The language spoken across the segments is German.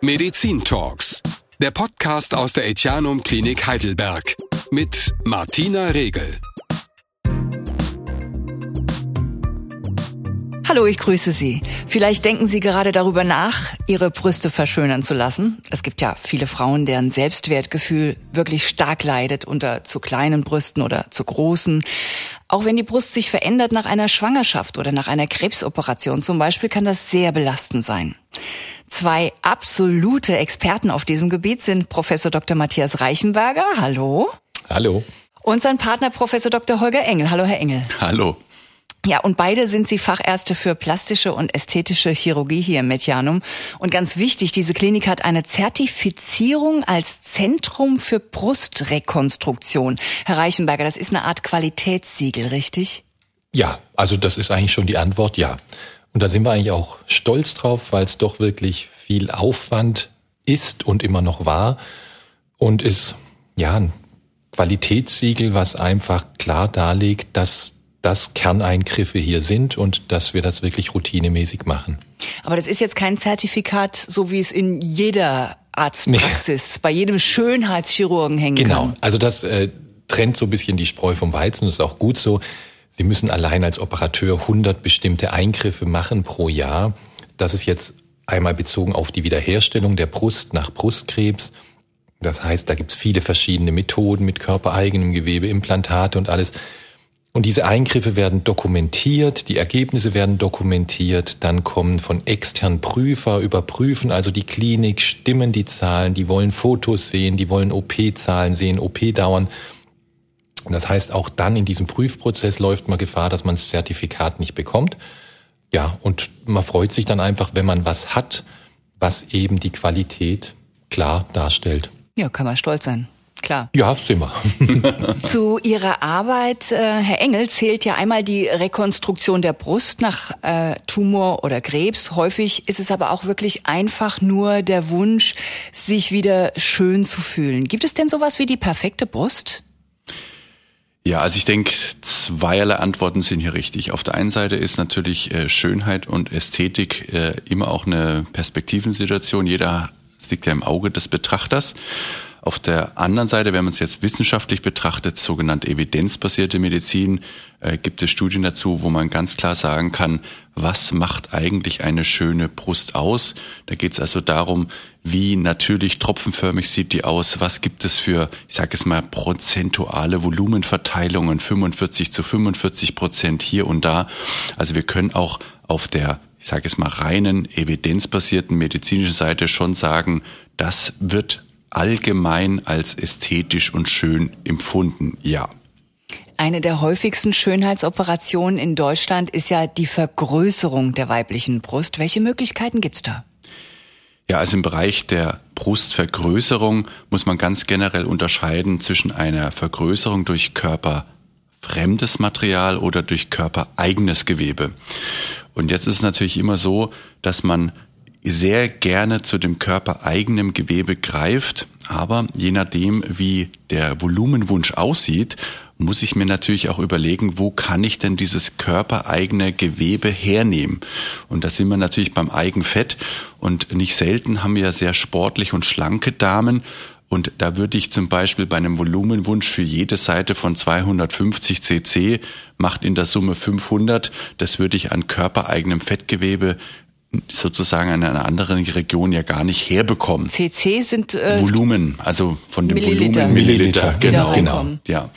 Medizin Talks, der Podcast aus der Etianum Klinik Heidelberg mit Martina Regel. Hallo, ich grüße Sie. Vielleicht denken Sie gerade darüber nach, Ihre Brüste verschönern zu lassen. Es gibt ja viele Frauen, deren Selbstwertgefühl wirklich stark leidet unter zu kleinen Brüsten oder zu großen. Auch wenn die Brust sich verändert nach einer Schwangerschaft oder nach einer Krebsoperation zum Beispiel, kann das sehr belastend sein. Zwei absolute Experten auf diesem Gebiet sind Professor Dr. Matthias Reichenberger. Hallo. Hallo. Und sein Partner Professor Dr. Holger Engel. Hallo, Herr Engel. Hallo. Ja, und beide sind sie Fachärzte für plastische und ästhetische Chirurgie hier im Medianum. Und ganz wichtig, diese Klinik hat eine Zertifizierung als Zentrum für Brustrekonstruktion. Herr Reichenberger, das ist eine Art Qualitätssiegel, richtig? Ja, also das ist eigentlich schon die Antwort, ja. Und da sind wir eigentlich auch stolz drauf, weil es doch wirklich viel Aufwand ist und immer noch war und ist ja ein Qualitätssiegel, was einfach klar darlegt, dass das Kerneingriffe hier sind und dass wir das wirklich routinemäßig machen. Aber das ist jetzt kein Zertifikat, so wie es in jeder Arztpraxis, nee. bei jedem Schönheitschirurgen hängen genau. kann. Genau, also das äh, trennt so ein bisschen die Spreu vom Weizen, das ist auch gut so. Sie müssen allein als Operateur 100 bestimmte Eingriffe machen pro Jahr. Das ist jetzt einmal bezogen auf die Wiederherstellung der Brust nach Brustkrebs. Das heißt, da gibt's viele verschiedene Methoden mit körpereigenem Gewebe, Implantate und alles. Und diese Eingriffe werden dokumentiert, die Ergebnisse werden dokumentiert, dann kommen von externen Prüfer, überprüfen also die Klinik, stimmen die Zahlen, die wollen Fotos sehen, die wollen OP-Zahlen sehen, OP-Dauern. Das heißt, auch dann in diesem Prüfprozess läuft man Gefahr, dass man das Zertifikat nicht bekommt. Ja, und man freut sich dann einfach, wenn man was hat, was eben die Qualität klar darstellt. Ja, kann man stolz sein. Klar. Ja, sind wir. Zu Ihrer Arbeit, äh, Herr Engel, zählt ja einmal die Rekonstruktion der Brust nach äh, Tumor oder Krebs. Häufig ist es aber auch wirklich einfach nur der Wunsch, sich wieder schön zu fühlen. Gibt es denn sowas wie die perfekte Brust? Ja, also ich denke, zweierlei Antworten sind hier richtig. Auf der einen Seite ist natürlich äh, Schönheit und Ästhetik äh, immer auch eine Perspektivensituation. Jeder liegt ja im Auge des Betrachters. Auf der anderen Seite, wenn man es jetzt wissenschaftlich betrachtet, sogenannte evidenzbasierte Medizin, äh, gibt es Studien dazu, wo man ganz klar sagen kann, was macht eigentlich eine schöne Brust aus? Da geht es also darum, wie natürlich tropfenförmig sieht die aus, was gibt es für, ich sage es mal, prozentuale Volumenverteilungen, 45 zu 45 Prozent hier und da. Also wir können auch auf der, ich sage es mal, reinen evidenzbasierten medizinischen Seite schon sagen, das wird allgemein als ästhetisch und schön empfunden, ja. Eine der häufigsten Schönheitsoperationen in Deutschland ist ja die Vergrößerung der weiblichen Brust. Welche Möglichkeiten gibt's da? Ja, also im Bereich der Brustvergrößerung muss man ganz generell unterscheiden zwischen einer Vergrößerung durch körperfremdes Material oder durch körpereigenes Gewebe. Und jetzt ist es natürlich immer so, dass man sehr gerne zu dem körpereigenen Gewebe greift, aber je nachdem, wie der Volumenwunsch aussieht, muss ich mir natürlich auch überlegen, wo kann ich denn dieses körpereigene Gewebe hernehmen? Und da sind wir natürlich beim Eigenfett. Und nicht selten haben wir ja sehr sportlich und schlanke Damen. Und da würde ich zum Beispiel bei einem Volumenwunsch für jede Seite von 250 cc macht in der Summe 500, das würde ich an körpereigenem Fettgewebe sozusagen in einer anderen Region ja gar nicht herbekommen. CC sind äh, Volumen, also von dem Milliliter. Volumen Milliliter, genau, genau. Ja.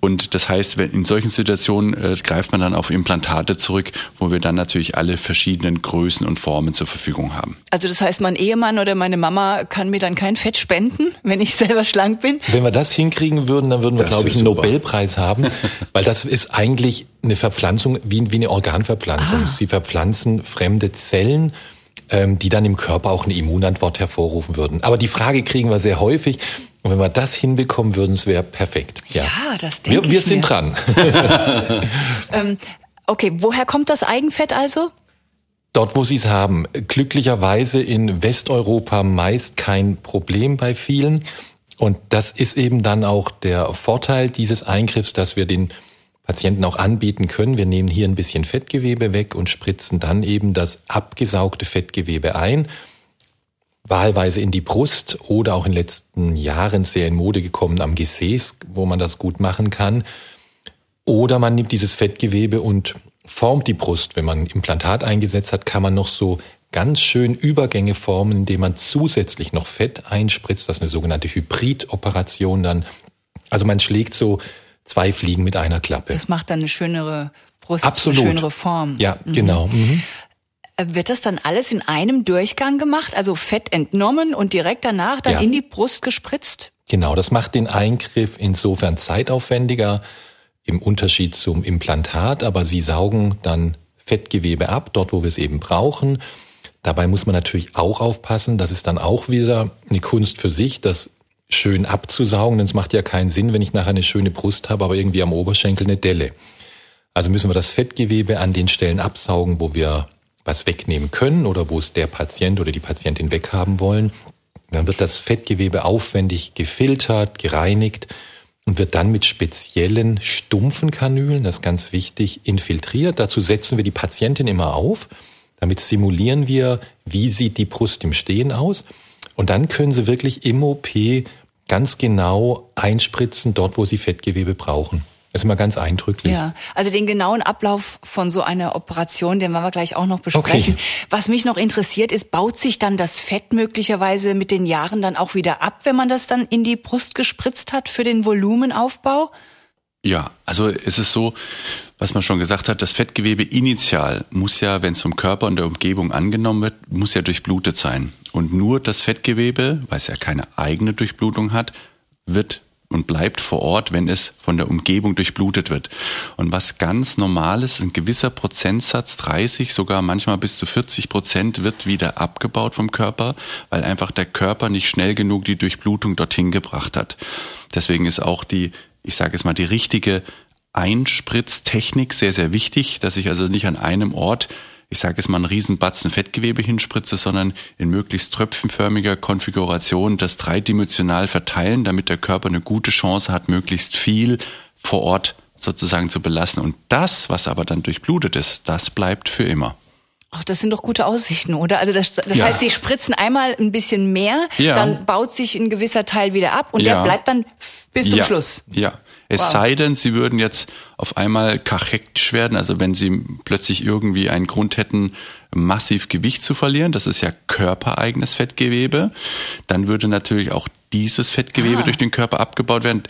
Und das heißt, wenn in solchen Situationen äh, greift man dann auf Implantate zurück, wo wir dann natürlich alle verschiedenen Größen und Formen zur Verfügung haben. Also das heißt, mein Ehemann oder meine Mama kann mir dann kein Fett spenden, wenn ich selber schlank bin? Wenn wir das hinkriegen würden, dann würden wir, glaube ich, einen super. Nobelpreis haben, weil das ist eigentlich eine Verpflanzung wie, wie eine Organverpflanzung. Ah. Sie verpflanzen fremde Zellen, ähm, die dann im Körper auch eine Immunantwort hervorrufen würden. Aber die Frage kriegen wir sehr häufig. Und wenn wir das hinbekommen würden, es wäre perfekt. Ja, ja das denke wir, wir sind mir. dran. ähm, okay, woher kommt das Eigenfett also? Dort, wo Sie es haben. Glücklicherweise in Westeuropa meist kein Problem bei vielen. Und das ist eben dann auch der Vorteil dieses Eingriffs, dass wir den Patienten auch anbieten können. Wir nehmen hier ein bisschen Fettgewebe weg und spritzen dann eben das abgesaugte Fettgewebe ein. wahlweise in die Brust oder auch in den letzten Jahren sehr in Mode gekommen am Gesäß, wo man das gut machen kann. Oder man nimmt dieses Fettgewebe und formt die Brust. Wenn man Implantat eingesetzt hat, kann man noch so ganz schön Übergänge formen, indem man zusätzlich noch Fett einspritzt. Das ist eine sogenannte Hybridoperation dann. Also man schlägt so zwei Fliegen mit einer Klappe. Das macht dann eine schönere Brust, Absolut. eine schönere Form. Ja, mhm. genau. Mhm. Wird das dann alles in einem Durchgang gemacht? Also Fett entnommen und direkt danach dann ja. in die Brust gespritzt? Genau, das macht den Eingriff insofern zeitaufwendiger im Unterschied zum Implantat, aber sie saugen dann Fettgewebe ab, dort wo wir es eben brauchen. Dabei muss man natürlich auch aufpassen, das ist dann auch wieder eine Kunst für sich, das schön abzusaugen, denn es macht ja keinen Sinn, wenn ich nachher eine schöne Brust habe, aber irgendwie am Oberschenkel eine Delle. Also müssen wir das Fettgewebe an den Stellen absaugen, wo wir was wegnehmen können oder wo es der Patient oder die Patientin weghaben wollen. Dann wird das Fettgewebe aufwendig gefiltert, gereinigt und wird dann mit speziellen stumpfen Kanülen, das ist ganz wichtig, infiltriert. Dazu setzen wir die Patientin immer auf. Damit simulieren wir, wie sieht die Brust im Stehen aus. Und dann können sie wirklich im OP ganz genau einspritzen, dort wo sie Fettgewebe brauchen. Das ist immer ganz eindrücklich. Ja, also den genauen Ablauf von so einer Operation, den werden wir gleich auch noch besprechen. Okay. Was mich noch interessiert ist, baut sich dann das Fett möglicherweise mit den Jahren dann auch wieder ab, wenn man das dann in die Brust gespritzt hat für den Volumenaufbau? Ja, also es ist so, was man schon gesagt hat, das Fettgewebe initial muss ja, wenn es vom Körper und der Umgebung angenommen wird, muss ja durchblutet sein. Und nur das Fettgewebe, weil es ja keine eigene Durchblutung hat, wird und bleibt vor Ort, wenn es von der Umgebung durchblutet wird. Und was ganz normal ist, ein gewisser Prozentsatz, 30, sogar manchmal bis zu 40 Prozent, wird wieder abgebaut vom Körper, weil einfach der Körper nicht schnell genug die Durchblutung dorthin gebracht hat. Deswegen ist auch die, ich sage es mal, die richtige Einspritztechnik sehr, sehr wichtig, dass ich also nicht an einem Ort ich sage es mal, einen riesen Batzen Fettgewebe hinspritze, sondern in möglichst tröpfchenförmiger Konfiguration das dreidimensional verteilen, damit der Körper eine gute Chance hat, möglichst viel vor Ort sozusagen zu belassen. Und das, was aber dann durchblutet ist, das bleibt für immer. Ach, das sind doch gute Aussichten, oder? Also das, das ja. heißt, sie spritzen einmal ein bisschen mehr, ja. dann baut sich ein gewisser Teil wieder ab und ja. der bleibt dann bis zum Schluss. Ja, es wow. sei denn, sie würden jetzt auf einmal kachektisch werden, also wenn sie plötzlich irgendwie einen Grund hätten, massiv Gewicht zu verlieren, das ist ja körpereigenes Fettgewebe, dann würde natürlich auch dieses Fettgewebe ah. durch den Körper abgebaut werden.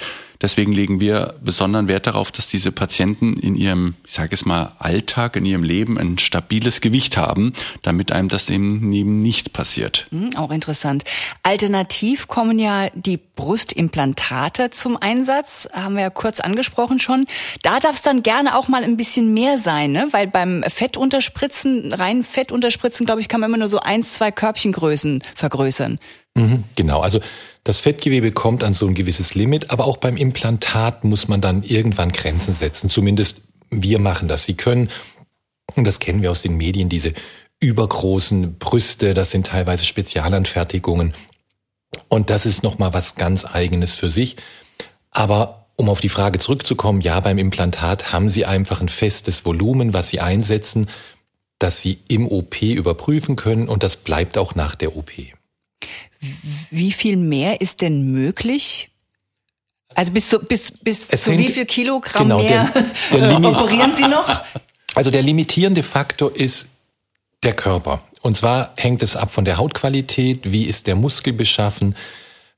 Deswegen legen wir besonderen Wert darauf, dass diese Patienten in ihrem, ich sage es mal, Alltag, in ihrem Leben ein stabiles Gewicht haben, damit einem das eben nicht passiert. Hm, auch interessant. Alternativ kommen ja die Brustimplantate zum Einsatz, haben wir ja kurz angesprochen schon. Da darf es dann gerne auch mal ein bisschen mehr sein, ne? weil beim Fettunterspritzen, rein Fettunterspritzen, glaube ich, kann man immer nur so eins, zwei Körbchengrößen vergrößern. Mhm, genau, also das Fettgewebe kommt an so ein gewisses Limit, aber auch beim Implantat muss man dann irgendwann Grenzen setzen. Zumindest wir machen das. Sie können, und das kennen wir aus den Medien, diese übergroßen Brüste, das sind teilweise Spezialanfertigungen. Und das ist nochmal was ganz eigenes für sich. Aber um auf die Frage zurückzukommen, ja, beim Implantat haben Sie einfach ein festes Volumen, was Sie einsetzen, das Sie im OP überprüfen können und das bleibt auch nach der OP. Wie viel mehr ist denn möglich? Also bis zu, bis, bis zu wie viel Kilogramm genau, mehr der, der operieren Sie noch? Also der limitierende Faktor ist der Körper. Und zwar hängt es ab von der Hautqualität, wie ist der Muskel beschaffen.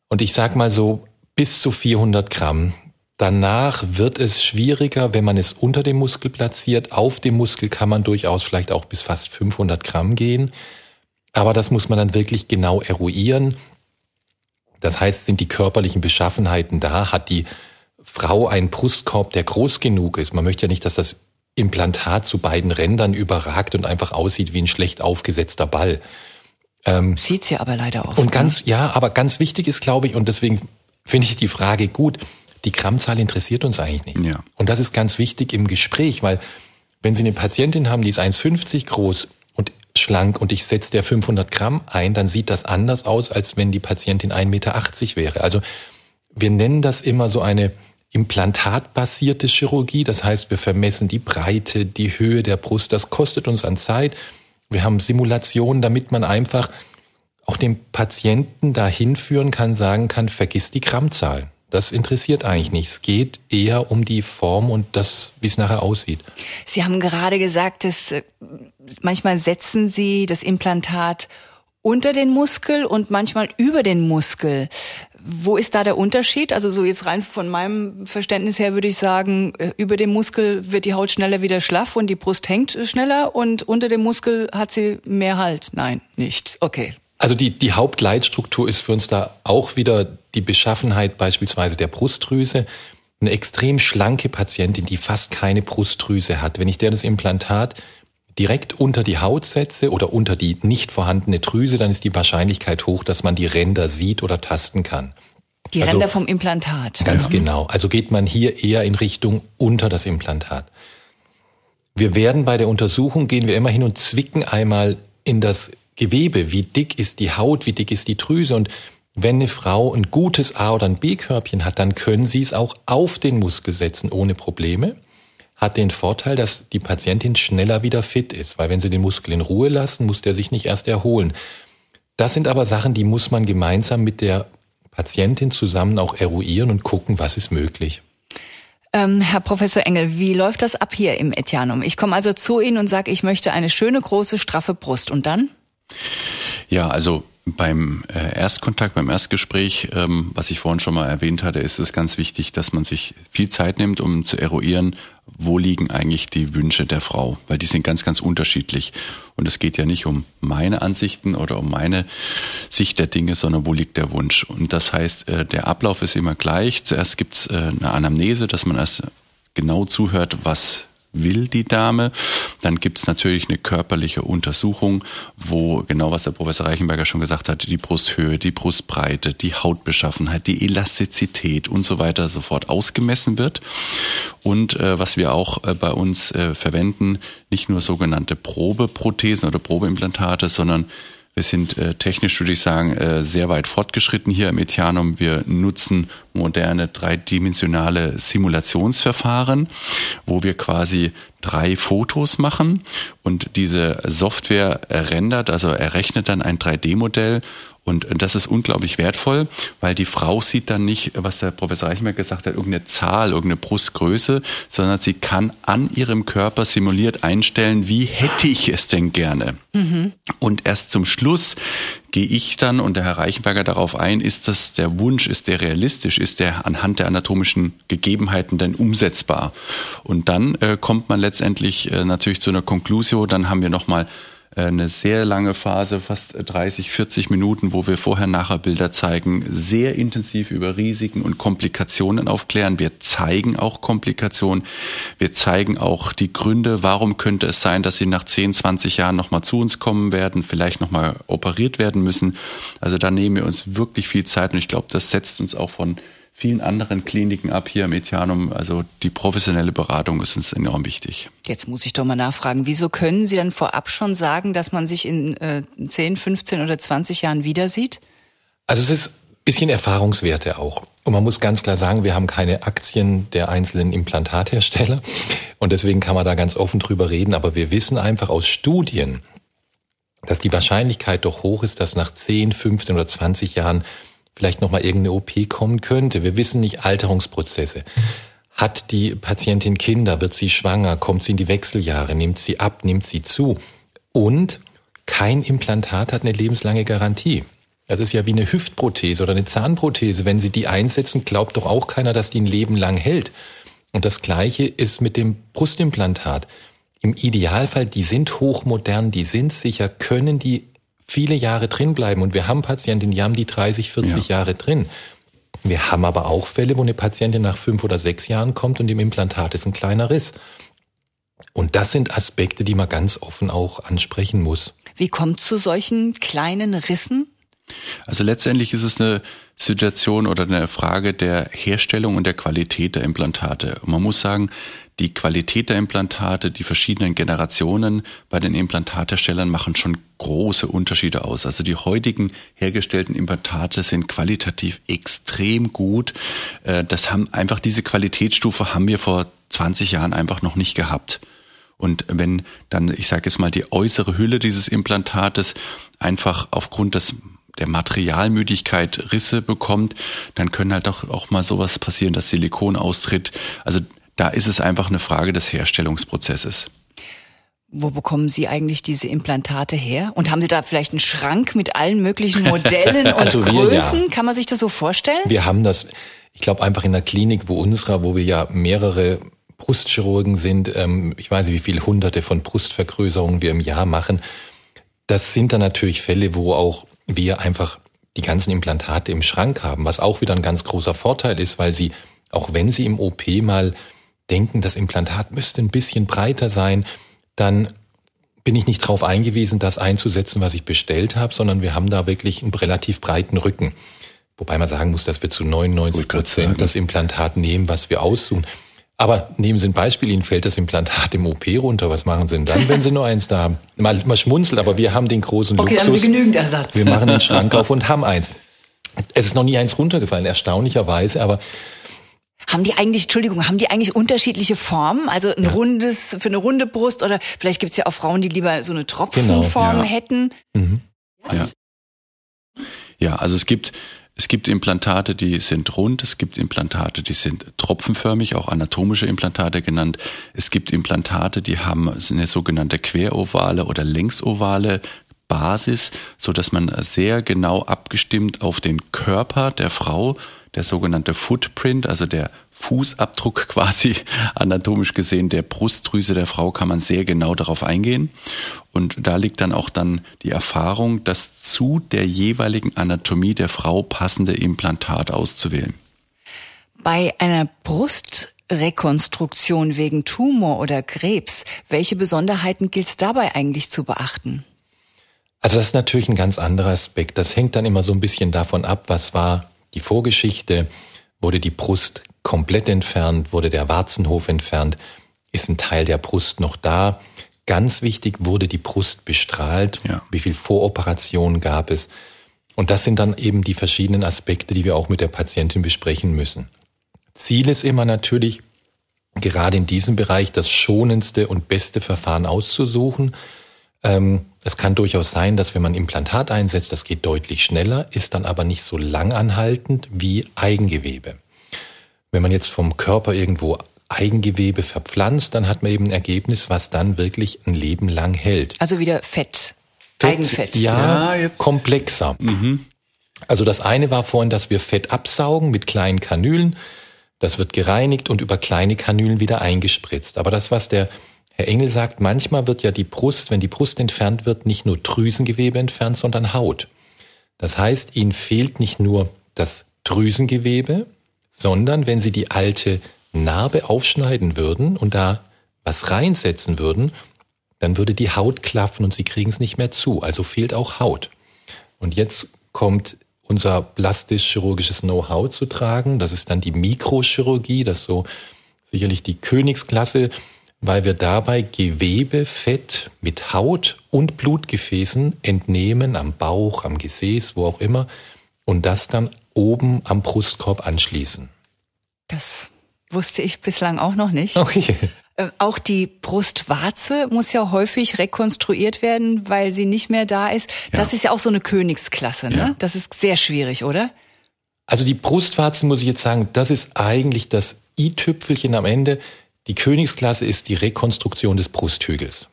Und ich sag mal so, bis zu 400 Gramm. Danach wird es schwieriger, wenn man es unter dem Muskel platziert. Auf dem Muskel kann man durchaus vielleicht auch bis fast 500 Gramm gehen. Aber das muss man dann wirklich genau eruieren. Das heißt, sind die körperlichen Beschaffenheiten da? Hat die Frau einen Brustkorb, der groß genug ist? Man möchte ja nicht, dass das Implantat zu beiden Rändern überragt und einfach aussieht wie ein schlecht aufgesetzter Ball. Ähm, Sieht's ja aber leider oft. Und ganz, ne? ja, aber ganz wichtig ist, glaube ich, und deswegen finde ich die Frage gut, die Grammzahl interessiert uns eigentlich nicht. Ja. Und das ist ganz wichtig im Gespräch, weil wenn Sie eine Patientin haben, die ist 1,50 groß schlank und ich setze der 500 Gramm ein, dann sieht das anders aus, als wenn die Patientin 1,80 Meter wäre. Also wir nennen das immer so eine implantatbasierte Chirurgie. Das heißt, wir vermessen die Breite, die Höhe der Brust. Das kostet uns an Zeit. Wir haben Simulationen, damit man einfach auch den Patienten dahin führen kann, sagen kann, vergiss die Grammzahlen. Das interessiert eigentlich nicht. Es geht eher um die Form und das, wie es nachher aussieht. Sie haben gerade gesagt, dass äh, manchmal setzen Sie das Implantat unter den Muskel und manchmal über den Muskel. Wo ist da der Unterschied? Also so jetzt rein von meinem Verständnis her würde ich sagen, äh, über dem Muskel wird die Haut schneller wieder schlaff und die Brust hängt schneller und unter dem Muskel hat sie mehr Halt. Nein, nicht. Okay. Also die, die Hauptleitstruktur ist für uns da auch wieder die Beschaffenheit beispielsweise der Brustdrüse. Eine extrem schlanke Patientin, die fast keine Brustdrüse hat. Wenn ich der das Implantat direkt unter die Haut setze oder unter die nicht vorhandene Drüse, dann ist die Wahrscheinlichkeit hoch, dass man die Ränder sieht oder tasten kann. Die also, Ränder vom Implantat. Ganz ja. genau. Also geht man hier eher in Richtung unter das Implantat. Wir werden bei der Untersuchung, gehen wir immer hin und zwicken einmal in das Gewebe, wie dick ist die Haut, wie dick ist die Drüse und wenn eine Frau ein gutes A- oder ein B-Körbchen hat, dann können sie es auch auf den Muskel setzen ohne Probleme. Hat den Vorteil, dass die Patientin schneller wieder fit ist, weil wenn sie den Muskel in Ruhe lassen, muss der sich nicht erst erholen. Das sind aber Sachen, die muss man gemeinsam mit der Patientin zusammen auch eruieren und gucken, was ist möglich. Ähm, Herr Professor Engel, wie läuft das ab hier im Etianum? Ich komme also zu Ihnen und sage, ich möchte eine schöne, große, straffe Brust. Und dann? Ja, also beim äh, Erstkontakt, beim Erstgespräch, ähm, was ich vorhin schon mal erwähnt hatte, ist es ganz wichtig, dass man sich viel Zeit nimmt, um zu eruieren, wo liegen eigentlich die Wünsche der Frau, weil die sind ganz, ganz unterschiedlich. Und es geht ja nicht um meine Ansichten oder um meine Sicht der Dinge, sondern wo liegt der Wunsch. Und das heißt, äh, der Ablauf ist immer gleich. Zuerst gibt's äh, eine Anamnese, dass man erst genau zuhört, was will die Dame. Dann gibt's natürlich eine körperliche Untersuchung, wo genau was der Professor Reichenberger schon gesagt hat, die Brusthöhe, die Brustbreite, die Hautbeschaffenheit, die Elastizität und so weiter sofort ausgemessen wird. Und äh, was wir auch äh, bei uns äh, verwenden, nicht nur sogenannte Probeprothesen oder Probeimplantate, sondern wir sind äh, technisch, würde ich sagen, äh, sehr weit fortgeschritten hier im Etianum. Wir nutzen moderne dreidimensionale Simulationsverfahren, wo wir quasi drei Fotos machen und diese Software rendert, also errechnet dann ein 3D-Modell und das ist unglaublich wertvoll, weil die Frau sieht dann nicht, was der Professor Eichmer gesagt hat, irgendeine Zahl, irgendeine Brustgröße, sondern sie kann an ihrem Körper simuliert einstellen, wie hätte ich es denn gerne. Mhm. Und erst zum Schluss gehe ich dann und der Herr Reichenberger darauf ein, ist das der Wunsch, ist der realistisch, ist der anhand der anatomischen Gegebenheiten denn umsetzbar? Und dann äh, kommt man letztendlich äh, natürlich zu einer Konklusion, dann haben wir nochmal äh, eine sehr lange Phase, fast 30, 40 Minuten, wo wir Vorher-Nachher-Bilder zeigen, sehr intensiv über Risiken und Komplikationen aufklären. Wir zeigen auch Komplikationen. Wir zeigen auch die Gründe, warum könnte es sein, dass sie nach 10, 20 Jahren nochmal zu uns kommen werden, vielleicht nochmal operiert werden müssen. Also da nehmen wir uns wirklich viel Zeit und ich glaube, das setzt uns auch von vielen anderen Kliniken ab hier im Etianum. Also die professionelle Beratung ist uns enorm wichtig. Jetzt muss ich doch mal nachfragen, wieso können Sie dann vorab schon sagen, dass man sich in äh, 10, 15 oder 20 Jahren wieder sieht? Also es ist ein bisschen Erfahrungswerte auch. Und man muss ganz klar sagen, wir haben keine Aktien der einzelnen Implantathersteller. Und deswegen kann man da ganz offen drüber reden. Aber wir wissen einfach aus Studien, dass die Wahrscheinlichkeit doch hoch ist, dass nach 10, 15 oder 20 Jahren vielleicht nochmal irgendeine OP kommen könnte. Wir wissen nicht Alterungsprozesse. Hat die Patientin Kinder? Wird sie schwanger? Kommt sie in die Wechseljahre? Nimmt sie ab? Nimmt sie zu? Und kein Implantat hat eine lebenslange Garantie. Das ist ja wie eine Hüftprothese oder eine Zahnprothese. Wenn Sie die einsetzen, glaubt doch auch keiner, dass die ein Leben lang hält. Und das Gleiche ist mit dem Brustimplantat. Im Idealfall, die sind hochmodern, die sind sicher, können die viele Jahre drin bleiben. Und wir haben Patientinnen, die haben die 30, 40 ja. Jahre drin. Wir haben aber auch Fälle, wo eine Patientin nach fünf oder sechs Jahren kommt und im Implantat ist ein kleiner Riss. Und das sind Aspekte, die man ganz offen auch ansprechen muss. Wie kommt zu solchen kleinen Rissen? Also letztendlich ist es eine Situation oder eine Frage der Herstellung und der Qualität der Implantate. Und man muss sagen, die Qualität der Implantate, die verschiedenen Generationen bei den Implantatherstellern machen schon große Unterschiede aus. Also die heutigen hergestellten Implantate sind qualitativ extrem gut. Äh, das haben einfach diese Qualitätsstufe haben wir vor 20 Jahren einfach noch nicht gehabt. Und wenn dann, ich sage jetzt mal, die äußere Hülle dieses Implantates einfach aufgrund des der Materialmüdigkeit Risse bekommt, dann können halt auch, auch mal sowas passieren, dass Silikon austritt. Also da ist es einfach eine Frage des Herstellungsprozesses. Wo bekommen Sie eigentlich diese Implantate her? Und haben Sie da vielleicht einen Schrank mit allen möglichen Modellen und also Größen? Wir, ja. Kann man sich das so vorstellen? Wir haben das, ich glaube, einfach in der Klinik, wo unserer, wo wir ja mehrere Brustchirurgen sind, ähm, ich weiß nicht, wie viele hunderte von Brustvergrößerungen wir im Jahr machen. Das sind dann natürlich Fälle, wo auch wir einfach die ganzen Implantate im Schrank haben, was auch wieder ein ganz großer Vorteil ist, weil sie, auch wenn sie im OP mal denken, das Implantat müsste ein bisschen breiter sein, dann bin ich nicht darauf eingewiesen, das einzusetzen, was ich bestellt habe, sondern wir haben da wirklich einen relativ breiten Rücken. Wobei man sagen muss, dass wir zu 99 Prozent das Implantat nehmen, was wir aussuchen. Aber nehmen Sie ein Beispiel, Ihnen fällt das Implantat im OP runter. Was machen Sie denn dann, wenn Sie nur eins da haben? Mal, mal schmunzelt, aber wir haben den großen okay, Luxus. Okay, haben Sie genügend Ersatz. Wir machen den Schrank auf und haben eins. Es ist noch nie eins runtergefallen, erstaunlicherweise, aber haben die eigentlich, Entschuldigung, haben die eigentlich unterschiedliche Formen? Also ein ja. rundes, für eine runde Brust oder vielleicht gibt's ja auch Frauen, die lieber so eine Tropfenform genau, ja. hätten. Mhm. Ja. ja, also es gibt, es gibt Implantate, die sind rund, es gibt Implantate, die sind tropfenförmig, auch anatomische Implantate genannt. Es gibt Implantate, die haben eine sogenannte querovale oder längsovale Basis, so dass man sehr genau abgestimmt auf den Körper der Frau der sogenannte Footprint, also der Fußabdruck quasi anatomisch gesehen der Brustdrüse der Frau kann man sehr genau darauf eingehen. Und da liegt dann auch dann die Erfahrung, das zu der jeweiligen Anatomie der Frau passende Implantat auszuwählen. Bei einer Brustrekonstruktion wegen Tumor oder Krebs, welche Besonderheiten gilt es dabei eigentlich zu beachten? Also das ist natürlich ein ganz anderer Aspekt. Das hängt dann immer so ein bisschen davon ab, was war die Vorgeschichte, wurde die Brust komplett entfernt, wurde der Warzenhof entfernt, ist ein Teil der Brust noch da. Ganz wichtig, wurde die Brust bestrahlt, ja. wie viel Voroperationen gab es. Und das sind dann eben die verschiedenen Aspekte, die wir auch mit der Patientin besprechen müssen. Ziel ist immer natürlich, gerade in diesem Bereich das schonendste und beste Verfahren auszusuchen. Ähm, es kann durchaus sein, dass wenn man Implantat einsetzt, das geht deutlich schneller, ist dann aber nicht so langanhaltend wie Eigengewebe. Wenn man jetzt vom Körper irgendwo Eigengewebe verpflanzt, dann hat man eben ein Ergebnis, was dann wirklich ein Leben lang hält. Also wieder Fett. Fett Eigenfett. Ja, ja komplexer. Mhm. Also das eine war vorhin, dass wir Fett absaugen mit kleinen Kanülen. Das wird gereinigt und über kleine Kanülen wieder eingespritzt. Aber das, was der Herr Engel sagt, manchmal wird ja die Brust, wenn die Brust entfernt wird, nicht nur Drüsengewebe entfernt, sondern Haut. Das heißt, ihnen fehlt nicht nur das Drüsengewebe, sondern wenn sie die alte Narbe aufschneiden würden und da was reinsetzen würden, dann würde die Haut klaffen und sie kriegen es nicht mehr zu. Also fehlt auch Haut. Und jetzt kommt unser plastisch-chirurgisches Know-how zu tragen. Das ist dann die Mikrochirurgie, das ist so sicherlich die Königsklasse weil wir dabei Gewebe, Fett mit Haut und Blutgefäßen entnehmen am Bauch, am Gesäß, wo auch immer, und das dann oben am Brustkorb anschließen. Das wusste ich bislang auch noch nicht. Okay. Äh, auch die Brustwarze muss ja häufig rekonstruiert werden, weil sie nicht mehr da ist. Ja. Das ist ja auch so eine Königsklasse, ne? Ja. Das ist sehr schwierig, oder? Also die Brustwarze muss ich jetzt sagen, das ist eigentlich das i-Tüpfelchen am Ende. Die Königsklasse ist die Rekonstruktion des Brusthügels.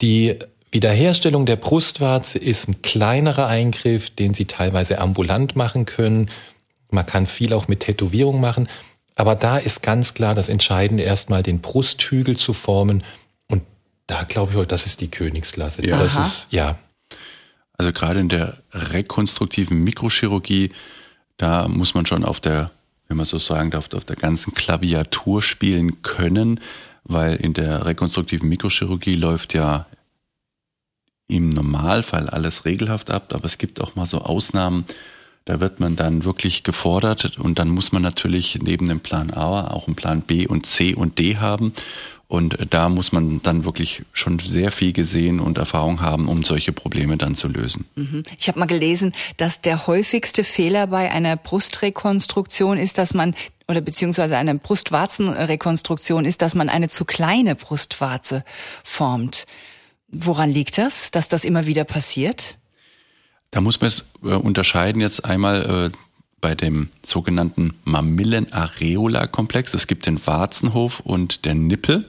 Die Wiederherstellung der Brustwarze ist ein kleinerer Eingriff, den Sie teilweise ambulant machen können. Man kann viel auch mit Tätowierung machen. Aber da ist ganz klar das Entscheidende, erstmal den Brusthügel zu formen. Und da glaube ich, das ist die Königsklasse. Ja. Das ist, ja. Also gerade in der rekonstruktiven Mikrochirurgie, da muss man schon auf der wenn man so sagen darf, auf der ganzen Klaviatur spielen können, weil in der rekonstruktiven Mikrochirurgie läuft ja im Normalfall alles regelhaft ab, aber es gibt auch mal so Ausnahmen, da wird man dann wirklich gefordert und dann muss man natürlich neben dem Plan A auch einen Plan B und C und D haben. Und da muss man dann wirklich schon sehr viel gesehen und Erfahrung haben, um solche Probleme dann zu lösen. Mhm. Ich habe mal gelesen, dass der häufigste Fehler bei einer Brustrekonstruktion ist, dass man oder beziehungsweise einer Brustwarzenrekonstruktion ist, dass man eine zu kleine Brustwarze formt. Woran liegt das, dass das immer wieder passiert? Da muss man es äh, unterscheiden jetzt einmal äh, bei dem sogenannten Mamillen-Areola-Komplex. Es gibt den Warzenhof und der Nippel.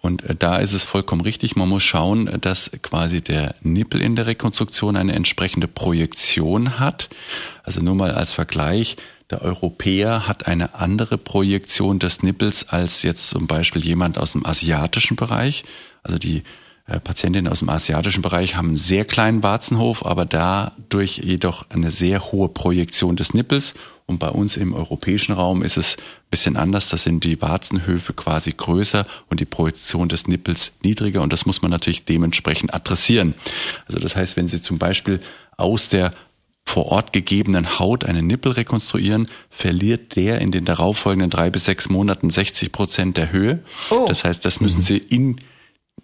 Und äh, da ist es vollkommen richtig. Man muss schauen, dass quasi der Nippel in der Rekonstruktion eine entsprechende Projektion hat. Also nur mal als Vergleich. Der Europäer hat eine andere Projektion des Nippels als jetzt zum Beispiel jemand aus dem asiatischen Bereich. Also die äh, Patientinnen aus dem asiatischen Bereich haben einen sehr kleinen Warzenhof, aber dadurch jedoch eine sehr hohe Projektion des Nippels. Und bei uns im europäischen Raum ist es ein bisschen anders. Da sind die Warzenhöfe quasi größer und die Projektion des Nippels niedriger. Und das muss man natürlich dementsprechend adressieren. Also das heißt, wenn Sie zum Beispiel aus der vor Ort gegebenen Haut einen Nippel rekonstruieren, verliert der in den darauffolgenden drei bis sechs Monaten 60 Prozent der Höhe. Oh. Das heißt, das müssen mhm. Sie in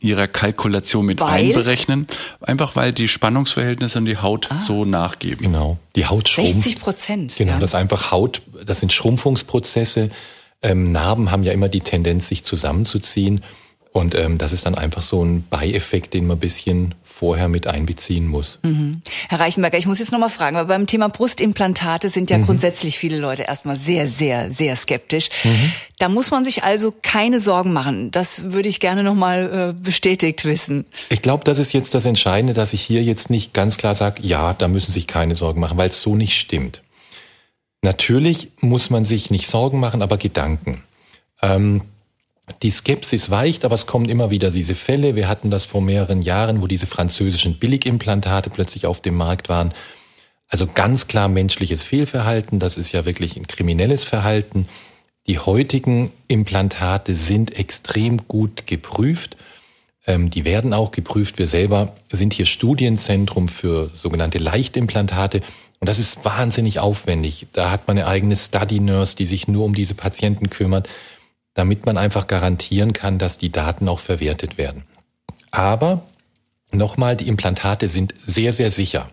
ihrer Kalkulation mit weil? einberechnen, einfach weil die Spannungsverhältnisse und die Haut ah. so nachgeben. Genau, die Haut schrumpft. 60 Prozent. Genau, ja. das ist einfach Haut, das sind Schrumpfungsprozesse. Ähm, Narben haben ja immer die Tendenz, sich zusammenzuziehen. Und ähm, das ist dann einfach so ein Beieffekt, den man ein bisschen vorher mit einbeziehen muss. Mhm. Herr Reichenberger, ich muss jetzt nochmal fragen, weil beim Thema Brustimplantate sind ja mhm. grundsätzlich viele Leute erstmal sehr, sehr, sehr skeptisch. Mhm. Da muss man sich also keine Sorgen machen. Das würde ich gerne nochmal äh, bestätigt wissen. Ich glaube, das ist jetzt das Entscheidende, dass ich hier jetzt nicht ganz klar sage, ja, da müssen sich keine Sorgen machen, weil es so nicht stimmt. Natürlich muss man sich nicht Sorgen machen, aber Gedanken. Ähm, die Skepsis weicht, aber es kommen immer wieder diese Fälle. Wir hatten das vor mehreren Jahren, wo diese französischen Billigimplantate plötzlich auf dem Markt waren. Also ganz klar menschliches Fehlverhalten, das ist ja wirklich ein kriminelles Verhalten. Die heutigen Implantate sind extrem gut geprüft. Ähm, die werden auch geprüft. Wir selber sind hier Studienzentrum für sogenannte Leichtimplantate. Und das ist wahnsinnig aufwendig. Da hat man eine eigene Study Nurse, die sich nur um diese Patienten kümmert damit man einfach garantieren kann, dass die Daten auch verwertet werden. Aber nochmal, die Implantate sind sehr, sehr sicher.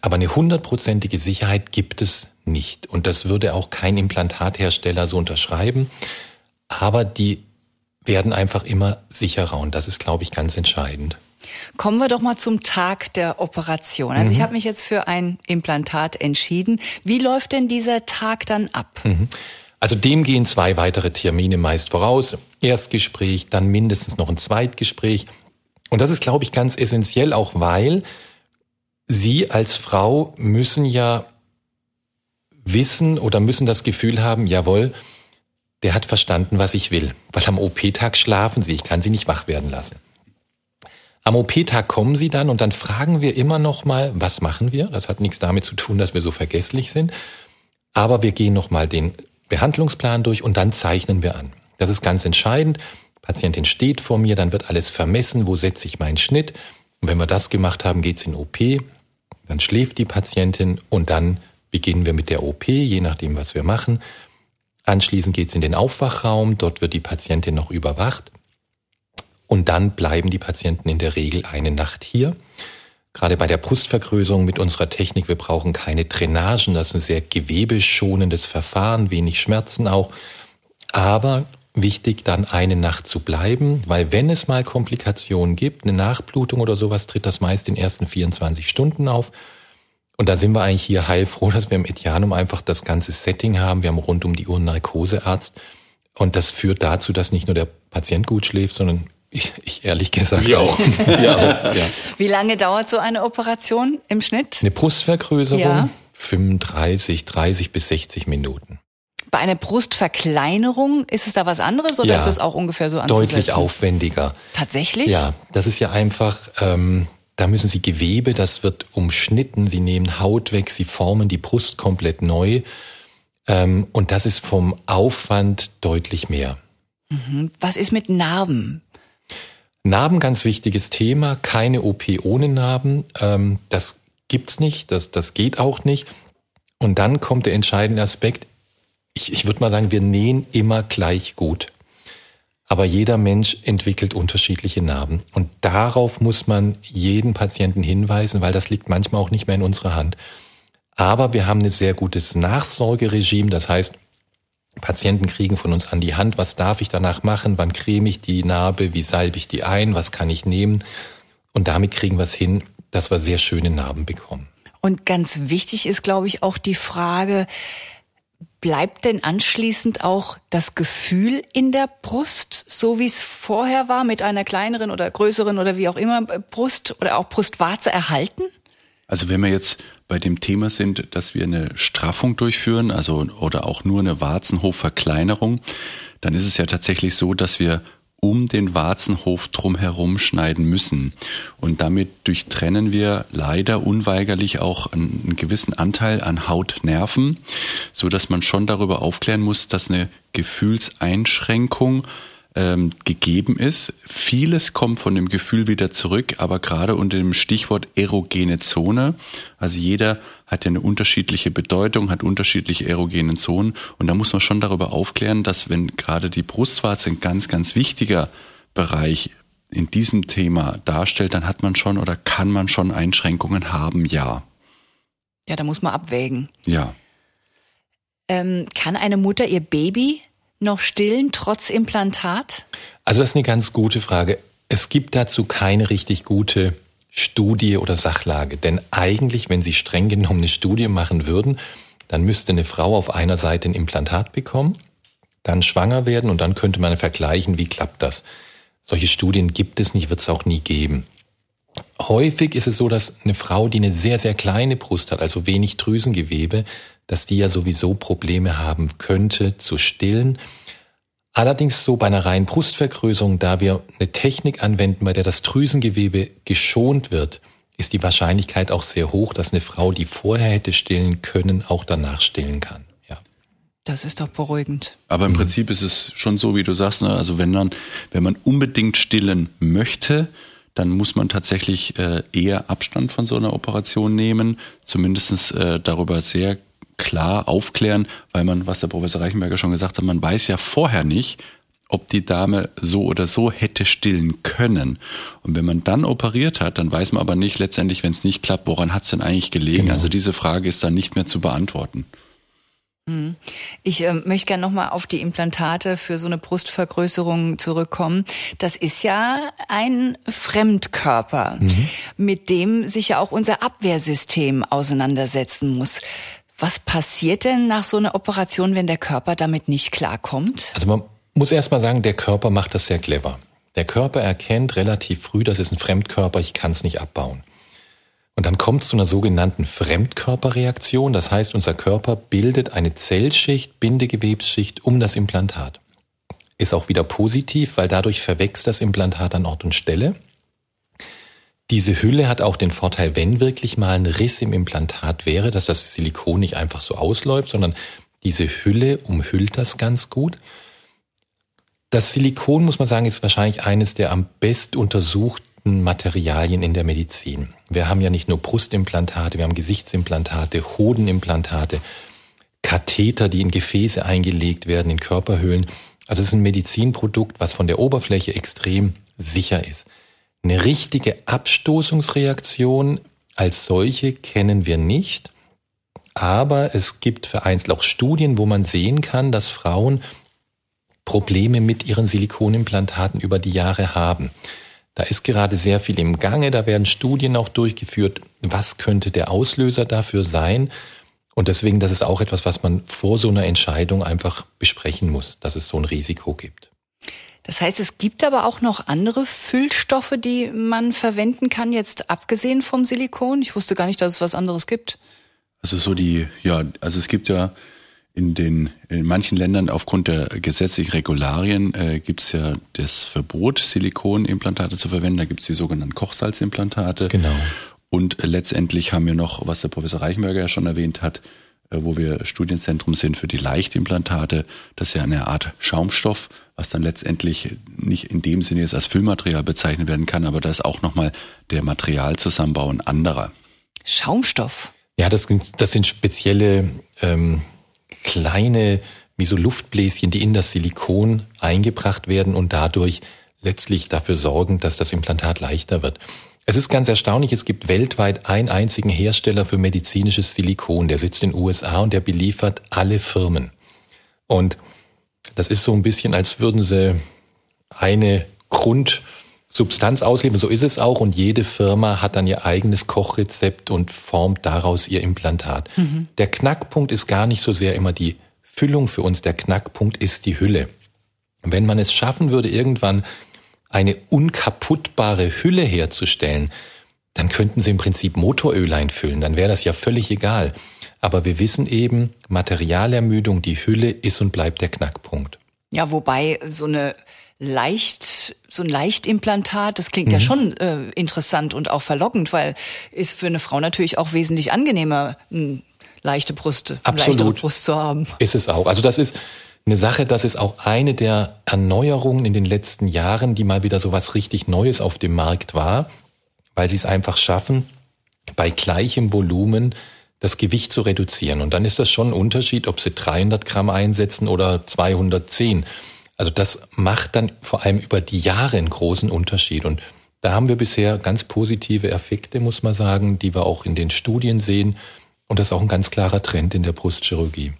Aber eine hundertprozentige Sicherheit gibt es nicht. Und das würde auch kein Implantathersteller so unterschreiben. Aber die werden einfach immer sicherer. Und das ist, glaube ich, ganz entscheidend. Kommen wir doch mal zum Tag der Operation. Also mhm. ich habe mich jetzt für ein Implantat entschieden. Wie läuft denn dieser Tag dann ab? Mhm. Also dem gehen zwei weitere Termine meist voraus. Erstgespräch, dann mindestens noch ein Zweitgespräch. Und das ist, glaube ich, ganz essentiell, auch weil Sie als Frau müssen ja wissen oder müssen das Gefühl haben, jawohl, der hat verstanden, was ich will. Weil am OP-Tag schlafen Sie, ich kann Sie nicht wach werden lassen. Am OP-Tag kommen Sie dann und dann fragen wir immer noch mal, was machen wir? Das hat nichts damit zu tun, dass wir so vergesslich sind. Aber wir gehen noch mal den Behandlungsplan durch und dann zeichnen wir an. Das ist ganz entscheidend. Patientin steht vor mir, dann wird alles vermessen, wo setze ich meinen Schnitt. Und wenn wir das gemacht haben, geht's in OP, dann schläft die Patientin und dann beginnen wir mit der OP, je nachdem, was wir machen. Anschließend geht's in den Aufwachraum, dort wird die Patientin noch überwacht. Und dann bleiben die Patienten in der Regel eine Nacht hier. Gerade bei der Brustvergrößerung mit unserer Technik, wir brauchen keine Drainagen, das ist ein sehr gewebeschonendes Verfahren, wenig Schmerzen auch. Aber wichtig, dann eine Nacht zu bleiben, weil wenn es mal Komplikationen gibt, eine Nachblutung oder sowas, tritt das meist in den ersten 24 Stunden auf. Und da sind wir eigentlich hier heilfroh, dass wir im Etianum einfach das ganze Setting haben. Wir haben rund um die Uhr einen Narkosearzt. Und das führt dazu, dass nicht nur der Patient gut schläft, sondern ich, ich ehrlich gesagt Wir auch. ja, ja. Wie lange dauert so eine Operation im Schnitt? Eine Brustvergrößerung ja. 35, 30 bis 60 Minuten. Bei einer Brustverkleinerung ist es da was anderes oder ja, ist das auch ungefähr so anzusetzen? Deutlich aufwendiger. Tatsächlich? Ja, das ist ja einfach, ähm, da müssen Sie Gewebe, das wird umschnitten, Sie nehmen Haut weg, Sie formen die Brust komplett neu. Ähm, und das ist vom Aufwand deutlich mehr. Mhm. Was ist mit Narben? Narben, ganz wichtiges Thema. Keine OP ohne Narben. Ähm, das gibt's nicht. Das, das geht auch nicht. Und dann kommt der entscheidende Aspekt. Ich, ich würde mal sagen, wir nähen immer gleich gut. Aber jeder Mensch entwickelt unterschiedliche Narben. Und darauf muss man jeden Patienten hinweisen, weil das liegt manchmal auch nicht mehr in unserer Hand. Aber wir haben ein sehr gutes Nachsorgeregime. Das heißt, Patienten kriegen von uns an die Hand, was darf ich danach machen, wann creme ich die Narbe, wie salbe ich die ein, was kann ich nehmen. Und damit kriegen wir es hin, dass wir sehr schöne Narben bekommen. Und ganz wichtig ist, glaube ich, auch die Frage, bleibt denn anschließend auch das Gefühl in der Brust, so wie es vorher war, mit einer kleineren oder größeren oder wie auch immer Brust oder auch Brustwarze erhalten? Also wenn wir jetzt bei dem Thema sind, dass wir eine Straffung durchführen, also oder auch nur eine Warzenhofverkleinerung, dann ist es ja tatsächlich so, dass wir um den Warzenhof drumherum schneiden müssen. Und damit durchtrennen wir leider unweigerlich auch einen gewissen Anteil an Hautnerven, so dass man schon darüber aufklären muss, dass eine Gefühlseinschränkung ähm, gegeben ist. Vieles kommt von dem Gefühl wieder zurück, aber gerade unter dem Stichwort erogene Zone, also jeder hat ja eine unterschiedliche Bedeutung, hat unterschiedliche erogene Zonen und da muss man schon darüber aufklären, dass wenn gerade die Brustwarze ein ganz, ganz wichtiger Bereich in diesem Thema darstellt, dann hat man schon oder kann man schon Einschränkungen haben, ja. Ja, da muss man abwägen. Ja. Ähm, kann eine Mutter ihr Baby noch stillen trotz Implantat? Also das ist eine ganz gute Frage. Es gibt dazu keine richtig gute Studie oder Sachlage. Denn eigentlich, wenn Sie streng genommen eine Studie machen würden, dann müsste eine Frau auf einer Seite ein Implantat bekommen, dann schwanger werden und dann könnte man vergleichen, wie klappt das. Solche Studien gibt es nicht, wird es auch nie geben. Häufig ist es so, dass eine Frau, die eine sehr, sehr kleine Brust hat, also wenig Drüsengewebe, dass die ja sowieso Probleme haben könnte zu stillen. Allerdings so bei einer reinen Brustvergrößerung, da wir eine Technik anwenden, bei der das Drüsengewebe geschont wird, ist die Wahrscheinlichkeit auch sehr hoch, dass eine Frau, die vorher hätte stillen können, auch danach stillen kann. Ja. Das ist doch beruhigend. Aber im mhm. Prinzip ist es schon so, wie du sagst, ne? also wenn man, wenn man unbedingt stillen möchte, dann muss man tatsächlich äh, eher Abstand von so einer Operation nehmen, zumindestens äh, darüber sehr klar aufklären, weil man, was der Professor Reichenberger schon gesagt hat, man weiß ja vorher nicht, ob die Dame so oder so hätte stillen können. Und wenn man dann operiert hat, dann weiß man aber nicht letztendlich, wenn es nicht klappt, woran hat es denn eigentlich gelegen. Genau. Also diese Frage ist dann nicht mehr zu beantworten. Mhm. Ich äh, möchte gerne nochmal auf die Implantate für so eine Brustvergrößerung zurückkommen. Das ist ja ein Fremdkörper, mhm. mit dem sich ja auch unser Abwehrsystem auseinandersetzen muss. Was passiert denn nach so einer Operation, wenn der Körper damit nicht klarkommt? Also man muss erst mal sagen, der Körper macht das sehr clever. Der Körper erkennt relativ früh, das ist ein Fremdkörper, ich kann es nicht abbauen. Und dann kommt es zu einer sogenannten Fremdkörperreaktion. Das heißt, unser Körper bildet eine Zellschicht, Bindegewebsschicht um das Implantat. Ist auch wieder positiv, weil dadurch verwächst das Implantat an Ort und Stelle. Diese Hülle hat auch den Vorteil, wenn wirklich mal ein Riss im Implantat wäre, dass das Silikon nicht einfach so ausläuft, sondern diese Hülle umhüllt das ganz gut. Das Silikon, muss man sagen, ist wahrscheinlich eines der am best untersuchten Materialien in der Medizin. Wir haben ja nicht nur Brustimplantate, wir haben Gesichtsimplantate, Hodenimplantate, Katheter, die in Gefäße eingelegt werden, in Körperhöhlen. Also es ist ein Medizinprodukt, was von der Oberfläche extrem sicher ist. Eine richtige Abstoßungsreaktion als solche kennen wir nicht, aber es gibt vereinzelt auch Studien, wo man sehen kann, dass Frauen Probleme mit ihren Silikonimplantaten über die Jahre haben. Da ist gerade sehr viel im Gange, da werden Studien auch durchgeführt, was könnte der Auslöser dafür sein. Und deswegen, das ist auch etwas, was man vor so einer Entscheidung einfach besprechen muss, dass es so ein Risiko gibt. Das heißt, es gibt aber auch noch andere Füllstoffe, die man verwenden kann, jetzt abgesehen vom Silikon. Ich wusste gar nicht, dass es was anderes gibt. Also so die, ja, also es gibt ja in den in manchen Ländern aufgrund der gesetzlichen Regularien äh, gibt es ja das Verbot, Silikonimplantate zu verwenden. Da gibt es die sogenannten Kochsalzimplantate. Genau. Und letztendlich haben wir noch, was der Professor Reichenberger ja schon erwähnt hat, äh, wo wir Studienzentrum sind für die Leichtimplantate. Das ist ja eine Art Schaumstoff, was dann letztendlich nicht in dem Sinne jetzt als Füllmaterial bezeichnet werden kann, aber da ist auch nochmal der Materialzusammenbau ein anderer. Schaumstoff? Ja, das, das sind spezielle ähm, kleine, wie so Luftbläschen, die in das Silikon eingebracht werden und dadurch letztlich dafür sorgen, dass das Implantat leichter wird. Es ist ganz erstaunlich, es gibt weltweit einen einzigen Hersteller für medizinisches Silikon, der sitzt in den USA und der beliefert alle Firmen. Und das ist so ein bisschen, als würden sie eine Grund Substanz ausliefern, so ist es auch. Und jede Firma hat dann ihr eigenes Kochrezept und formt daraus ihr Implantat. Mhm. Der Knackpunkt ist gar nicht so sehr immer die Füllung für uns. Der Knackpunkt ist die Hülle. Wenn man es schaffen würde, irgendwann eine unkaputtbare Hülle herzustellen, dann könnten sie im Prinzip Motoröl einfüllen, dann wäre das ja völlig egal. Aber wir wissen eben, Materialermüdung, die Hülle ist und bleibt der Knackpunkt. Ja, wobei so eine leicht, so ein Leichtimplantat, das klingt mhm. ja schon äh, interessant und auch verlockend, weil ist für eine Frau natürlich auch wesentlich angenehmer, eine leichte Brust, eine leichtere Brust zu haben. Ist es auch. Also das ist eine Sache, das ist auch eine der Erneuerungen in den letzten Jahren, die mal wieder so was richtig Neues auf dem Markt war, weil sie es einfach schaffen, bei gleichem Volumen das Gewicht zu reduzieren. Und dann ist das schon ein Unterschied, ob sie 300 Gramm einsetzen oder 210. Also das macht dann vor allem über die Jahre einen großen Unterschied. Und da haben wir bisher ganz positive Effekte, muss man sagen, die wir auch in den Studien sehen. Und das ist auch ein ganz klarer Trend in der Brustchirurgie.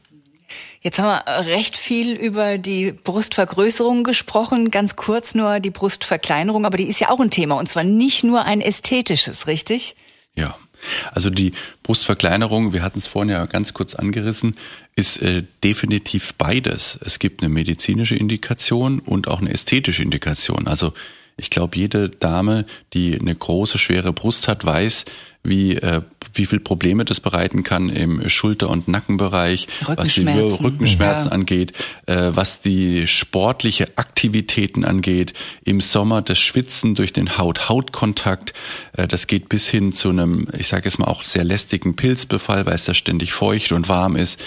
Jetzt haben wir recht viel über die Brustvergrößerung gesprochen, ganz kurz nur die Brustverkleinerung, aber die ist ja auch ein Thema und zwar nicht nur ein ästhetisches, richtig? Ja. Also die Brustverkleinerung, wir hatten es vorhin ja ganz kurz angerissen, ist äh, definitiv beides. Es gibt eine medizinische Indikation und auch eine ästhetische Indikation. Also ich glaube, jede Dame, die eine große, schwere Brust hat, weiß, wie, äh, wie viel Probleme das bereiten kann im Schulter- und Nackenbereich, was die Rückenschmerzen ja. angeht, äh, was die sportliche Aktivitäten angeht, im Sommer das Schwitzen durch den Haut-Haut-Kontakt, äh, das geht bis hin zu einem, ich sage es mal auch sehr lästigen Pilzbefall, weil es da ständig feucht und warm ist.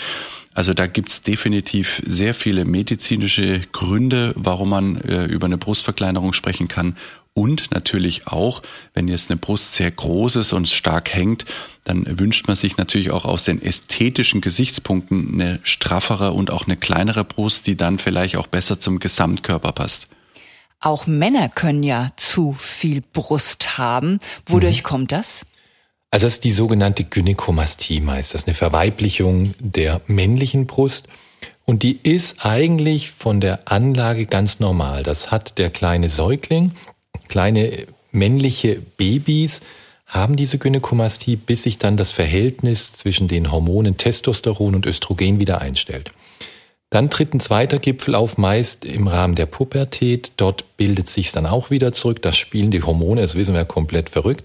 Also da gibt's definitiv sehr viele medizinische Gründe, warum man äh, über eine Brustverkleinerung sprechen kann. Und natürlich auch, wenn jetzt eine Brust sehr groß ist und stark hängt, dann wünscht man sich natürlich auch aus den ästhetischen Gesichtspunkten eine straffere und auch eine kleinere Brust, die dann vielleicht auch besser zum Gesamtkörper passt. Auch Männer können ja zu viel Brust haben. Wodurch mhm. kommt das? Also das ist die sogenannte Gynäkomastie meist. Das ist eine Verweiblichung der männlichen Brust. Und die ist eigentlich von der Anlage ganz normal. Das hat der kleine Säugling. Kleine männliche Babys haben diese Gynäkomastie, bis sich dann das Verhältnis zwischen den Hormonen Testosteron und Östrogen wieder einstellt. Dann tritt ein zweiter Gipfel auf, meist im Rahmen der Pubertät. Dort bildet sich dann auch wieder zurück. Das spielen die Hormone, das wissen wir komplett verrückt.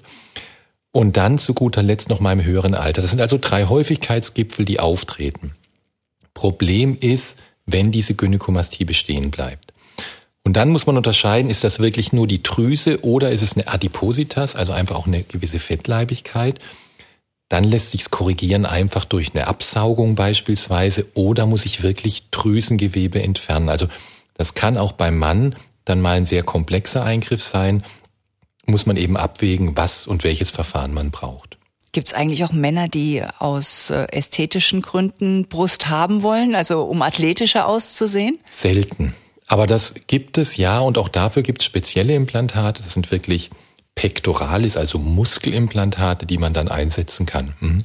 Und dann zu guter Letzt noch mal im höheren Alter. Das sind also drei Häufigkeitsgipfel, die auftreten. Problem ist, wenn diese Gynäkomastie bestehen bleibt. Und dann muss man unterscheiden, ist das wirklich nur die Drüse oder ist es eine Adipositas, also einfach auch eine gewisse Fettleibigkeit. Dann lässt sich's korrigieren einfach durch eine Absaugung beispielsweise oder muss ich wirklich Drüsengewebe entfernen. Also das kann auch beim Mann dann mal ein sehr komplexer Eingriff sein muss man eben abwägen, was und welches Verfahren man braucht. Gibt es eigentlich auch Männer, die aus äh, ästhetischen Gründen Brust haben wollen, also um athletischer auszusehen? Selten. Aber das gibt es ja und auch dafür gibt es spezielle Implantate. Das sind wirklich Pectoralis, also Muskelimplantate, die man dann einsetzen kann. Mhm.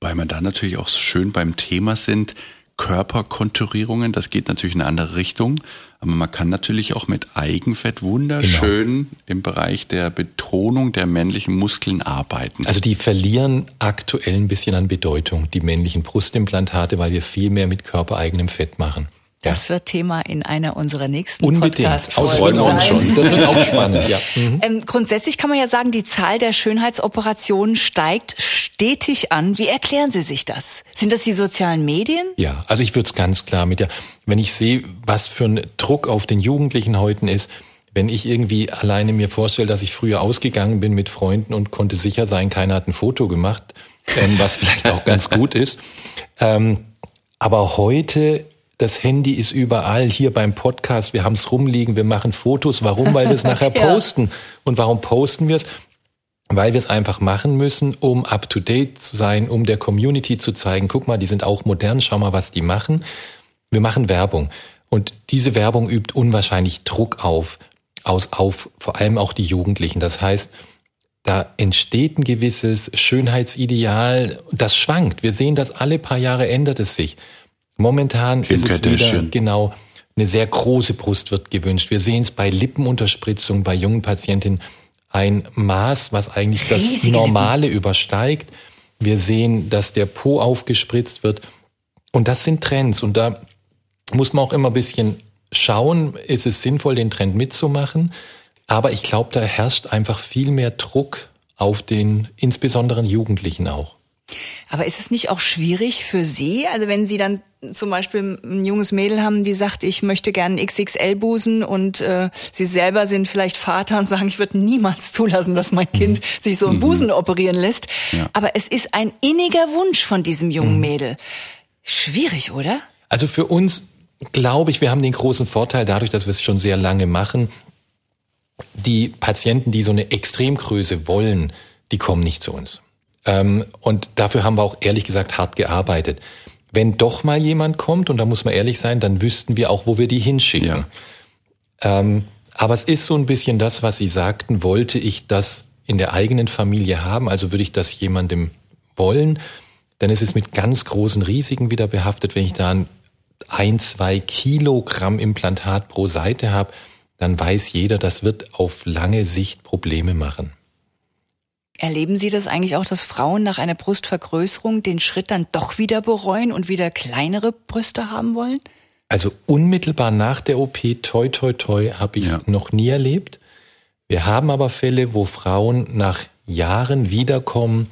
Weil man da natürlich auch schön beim Thema sind, Körperkonturierungen, das geht natürlich in eine andere Richtung. Aber man kann natürlich auch mit Eigenfett wunderschön genau. im Bereich der Betonung der männlichen Muskeln arbeiten. Also die verlieren aktuell ein bisschen an Bedeutung, die männlichen Brustimplantate, weil wir viel mehr mit körpereigenem Fett machen. Das wird Thema in einer unserer nächsten Podcast-Folgen sein. Schon. Das wird auch spannend. Ja. Mhm. Ähm, grundsätzlich kann man ja sagen, die Zahl der Schönheitsoperationen steigt stetig an. Wie erklären Sie sich das? Sind das die sozialen Medien? Ja, also ich würde es ganz klar mit der, wenn ich sehe, was für ein Druck auf den Jugendlichen heute ist, wenn ich irgendwie alleine mir vorstelle, dass ich früher ausgegangen bin mit Freunden und konnte sicher sein, keiner hat ein Foto gemacht, ähm, was vielleicht auch ganz gut ist. Ähm, aber heute das Handy ist überall, hier beim Podcast, wir haben es rumliegen, wir machen Fotos. Warum? Weil wir es nachher posten. ja. Und warum posten wir es? Weil wir es einfach machen müssen, um up-to-date zu sein, um der Community zu zeigen, guck mal, die sind auch modern, schau mal, was die machen. Wir machen Werbung. Und diese Werbung übt unwahrscheinlich Druck auf, aus, auf vor allem auch die Jugendlichen. Das heißt, da entsteht ein gewisses Schönheitsideal, das schwankt. Wir sehen das alle paar Jahre ändert es sich. Momentan Kim ist es wieder genau Eine sehr große Brust wird gewünscht. Wir sehen es bei Lippenunterspritzung bei jungen Patientinnen ein Maß, was eigentlich das Riesige Normale übersteigt. Wir sehen, dass der Po aufgespritzt wird. Und das sind Trends. Und da muss man auch immer ein bisschen schauen, ist es sinnvoll, den Trend mitzumachen. Aber ich glaube, da herrscht einfach viel mehr Druck auf den insbesondere Jugendlichen auch. Aber ist es nicht auch schwierig für Sie? Also wenn Sie dann zum Beispiel ein junges Mädel haben, die sagt, ich möchte gerne XXL-Busen und äh, Sie selber sind vielleicht Vater und sagen, ich würde niemals zulassen, dass mein Kind mhm. sich so einen Busen operieren lässt. Ja. Aber es ist ein inniger Wunsch von diesem jungen mhm. Mädel. Schwierig, oder? Also für uns glaube ich, wir haben den großen Vorteil dadurch, dass wir es schon sehr lange machen. Die Patienten, die so eine Extremgröße wollen, die kommen nicht zu uns. Ähm, und dafür haben wir auch ehrlich gesagt hart gearbeitet. Wenn doch mal jemand kommt, und da muss man ehrlich sein, dann wüssten wir auch, wo wir die hinschicken. Ja. Ähm, aber es ist so ein bisschen das, was Sie sagten, wollte ich das in der eigenen Familie haben, also würde ich das jemandem wollen, dann ist es mit ganz großen Risiken wieder behaftet, wenn ich da ein, ein zwei Kilogramm Implantat pro Seite habe, dann weiß jeder, das wird auf lange Sicht Probleme machen. Erleben Sie das eigentlich auch, dass Frauen nach einer Brustvergrößerung den Schritt dann doch wieder bereuen und wieder kleinere Brüste haben wollen? Also unmittelbar nach der OP, toi toi toi, habe ich ja. noch nie erlebt. Wir haben aber Fälle, wo Frauen nach Jahren wiederkommen.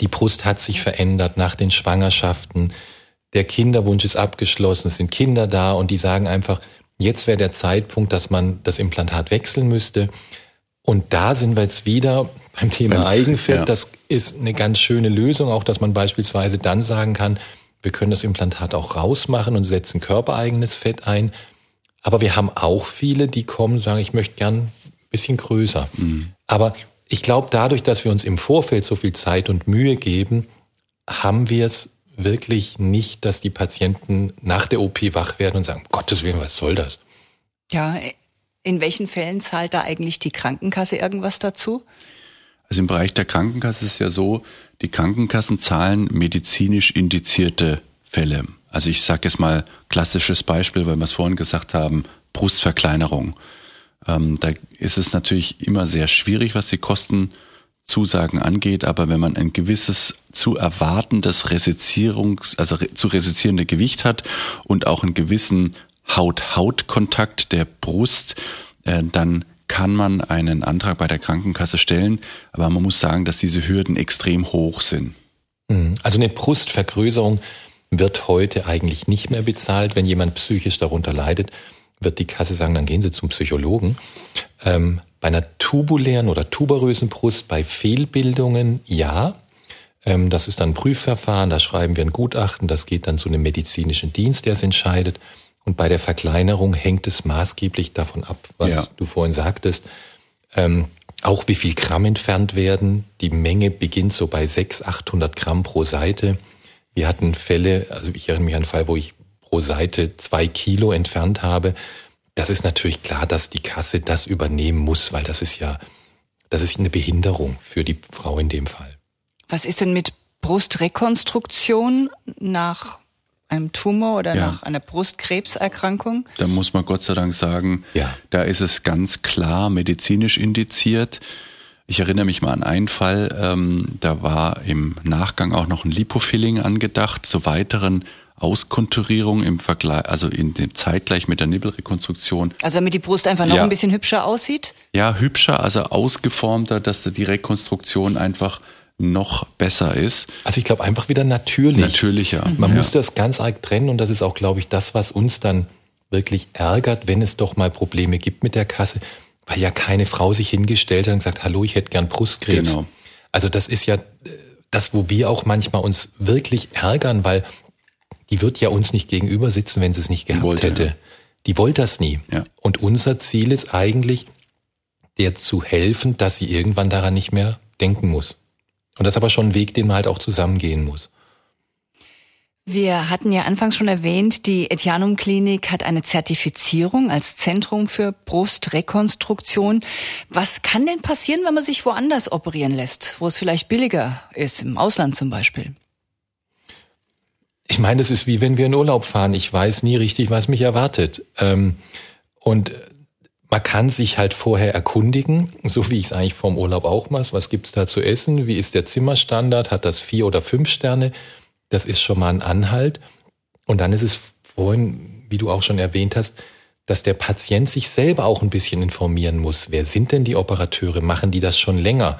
Die Brust hat sich verändert nach den Schwangerschaften. Der Kinderwunsch ist abgeschlossen, es sind Kinder da und die sagen einfach, jetzt wäre der Zeitpunkt, dass man das Implantat wechseln müsste. Und da sind wir jetzt wieder beim Thema Eigenfett. Ja. Das ist eine ganz schöne Lösung, auch dass man beispielsweise dann sagen kann, wir können das Implantat auch rausmachen und setzen körpereigenes Fett ein. Aber wir haben auch viele, die kommen und sagen, ich möchte gern ein bisschen größer. Mhm. Aber ich glaube, dadurch, dass wir uns im Vorfeld so viel Zeit und Mühe geben, haben wir es wirklich nicht, dass die Patienten nach der OP wach werden und sagen, Gottes Willen, was soll das? Ja, in welchen Fällen zahlt da eigentlich die Krankenkasse irgendwas dazu? Also im Bereich der Krankenkasse ist es ja so, die Krankenkassen zahlen medizinisch indizierte Fälle. Also ich sage jetzt mal klassisches Beispiel, weil wir es vorhin gesagt haben, Brustverkleinerung. Ähm, da ist es natürlich immer sehr schwierig, was die Kostenzusagen angeht, aber wenn man ein gewisses zu erwartendes Resizierungs, also zu resizierende Gewicht hat und auch einen gewissen Haut-Haut-Kontakt der Brust, äh, dann kann man einen Antrag bei der Krankenkasse stellen, aber man muss sagen, dass diese Hürden extrem hoch sind. Mhm. Also eine Brustvergrößerung wird heute eigentlich nicht mehr bezahlt. Wenn jemand psychisch darunter leidet, wird die Kasse sagen, dann gehen Sie zum Psychologen. Ähm, bei einer tubulären oder tuberösen Brust, bei Fehlbildungen ja. Ähm, das ist dann ein Prüfverfahren, da schreiben wir ein Gutachten, das geht dann zu einem medizinischen Dienst, der es entscheidet. Und bei der Verkleinerung hängt es maßgeblich davon ab, was ja. du vorhin sagtest. Ähm, auch wie viel Gramm entfernt werden. Die Menge beginnt so bei 600, 800 Gramm pro Seite. Wir hatten Fälle, also ich erinnere mich an einen Fall, wo ich pro Seite zwei Kilo entfernt habe. Das ist natürlich klar, dass die Kasse das übernehmen muss, weil das ist ja, das ist eine Behinderung für die Frau in dem Fall. Was ist denn mit Brustrekonstruktion nach einem Tumor oder ja. nach einer Brustkrebserkrankung? Da muss man Gott sei Dank sagen, ja. da ist es ganz klar medizinisch indiziert. Ich erinnere mich mal an einen Fall, ähm, da war im Nachgang auch noch ein Lipofilling angedacht zur weiteren Auskonturierung im Vergleich, also in dem zeitgleich mit der Nibbelrekonstruktion. Also damit die Brust einfach noch ja. ein bisschen hübscher aussieht? Ja, hübscher, also ausgeformter, dass die Rekonstruktion einfach noch besser ist. Also ich glaube einfach wieder natürlich. Natürlicher. Man ja. muss das ganz arg trennen und das ist auch, glaube ich, das, was uns dann wirklich ärgert, wenn es doch mal Probleme gibt mit der Kasse, weil ja keine Frau sich hingestellt hat und gesagt, hallo, ich hätte gern Brustkrebs. Genau. Also das ist ja das, wo wir auch manchmal uns wirklich ärgern, weil die wird ja uns nicht gegenüber sitzen, wenn sie es nicht gehabt wollte, hätte. Ja. Die wollte das nie. Ja. Und unser Ziel ist eigentlich, der zu helfen, dass sie irgendwann daran nicht mehr denken muss. Und das ist aber schon ein Weg, den man halt auch zusammengehen muss. Wir hatten ja anfangs schon erwähnt, die Etianum Klinik hat eine Zertifizierung als Zentrum für Brustrekonstruktion. Was kann denn passieren, wenn man sich woanders operieren lässt, wo es vielleicht billiger ist, im Ausland zum Beispiel? ich meine, es ist wie wenn wir in Urlaub fahren. Ich weiß nie richtig, was mich erwartet. Ähm, und man kann sich halt vorher erkundigen, so wie ich es eigentlich vorm Urlaub auch mache. Was gibt's da zu essen? Wie ist der Zimmerstandard? Hat das vier oder fünf Sterne? Das ist schon mal ein Anhalt. Und dann ist es vorhin, wie du auch schon erwähnt hast, dass der Patient sich selber auch ein bisschen informieren muss. Wer sind denn die Operateure? Machen die das schon länger?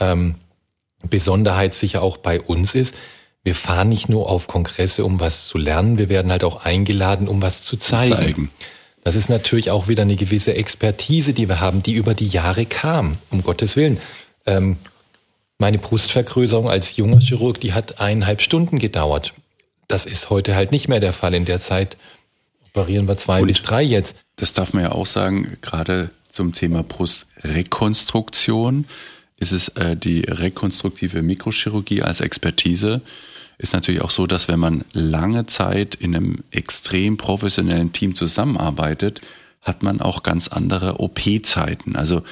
Ähm, Besonderheit sicher auch bei uns ist, wir fahren nicht nur auf Kongresse, um was zu lernen, wir werden halt auch eingeladen, um was zu zeigen. zeigen. Das ist natürlich auch wieder eine gewisse Expertise, die wir haben, die über die Jahre kam, um Gottes Willen. Ähm, meine Brustvergrößerung als junger Chirurg, die hat eineinhalb Stunden gedauert. Das ist heute halt nicht mehr der Fall. In der Zeit operieren wir zwei Und bis drei jetzt. Das darf man ja auch sagen, gerade zum Thema Brustrekonstruktion ist es äh, die rekonstruktive Mikrochirurgie als Expertise ist natürlich auch so, dass wenn man lange Zeit in einem extrem professionellen Team zusammenarbeitet, hat man auch ganz andere OP-Zeiten. Also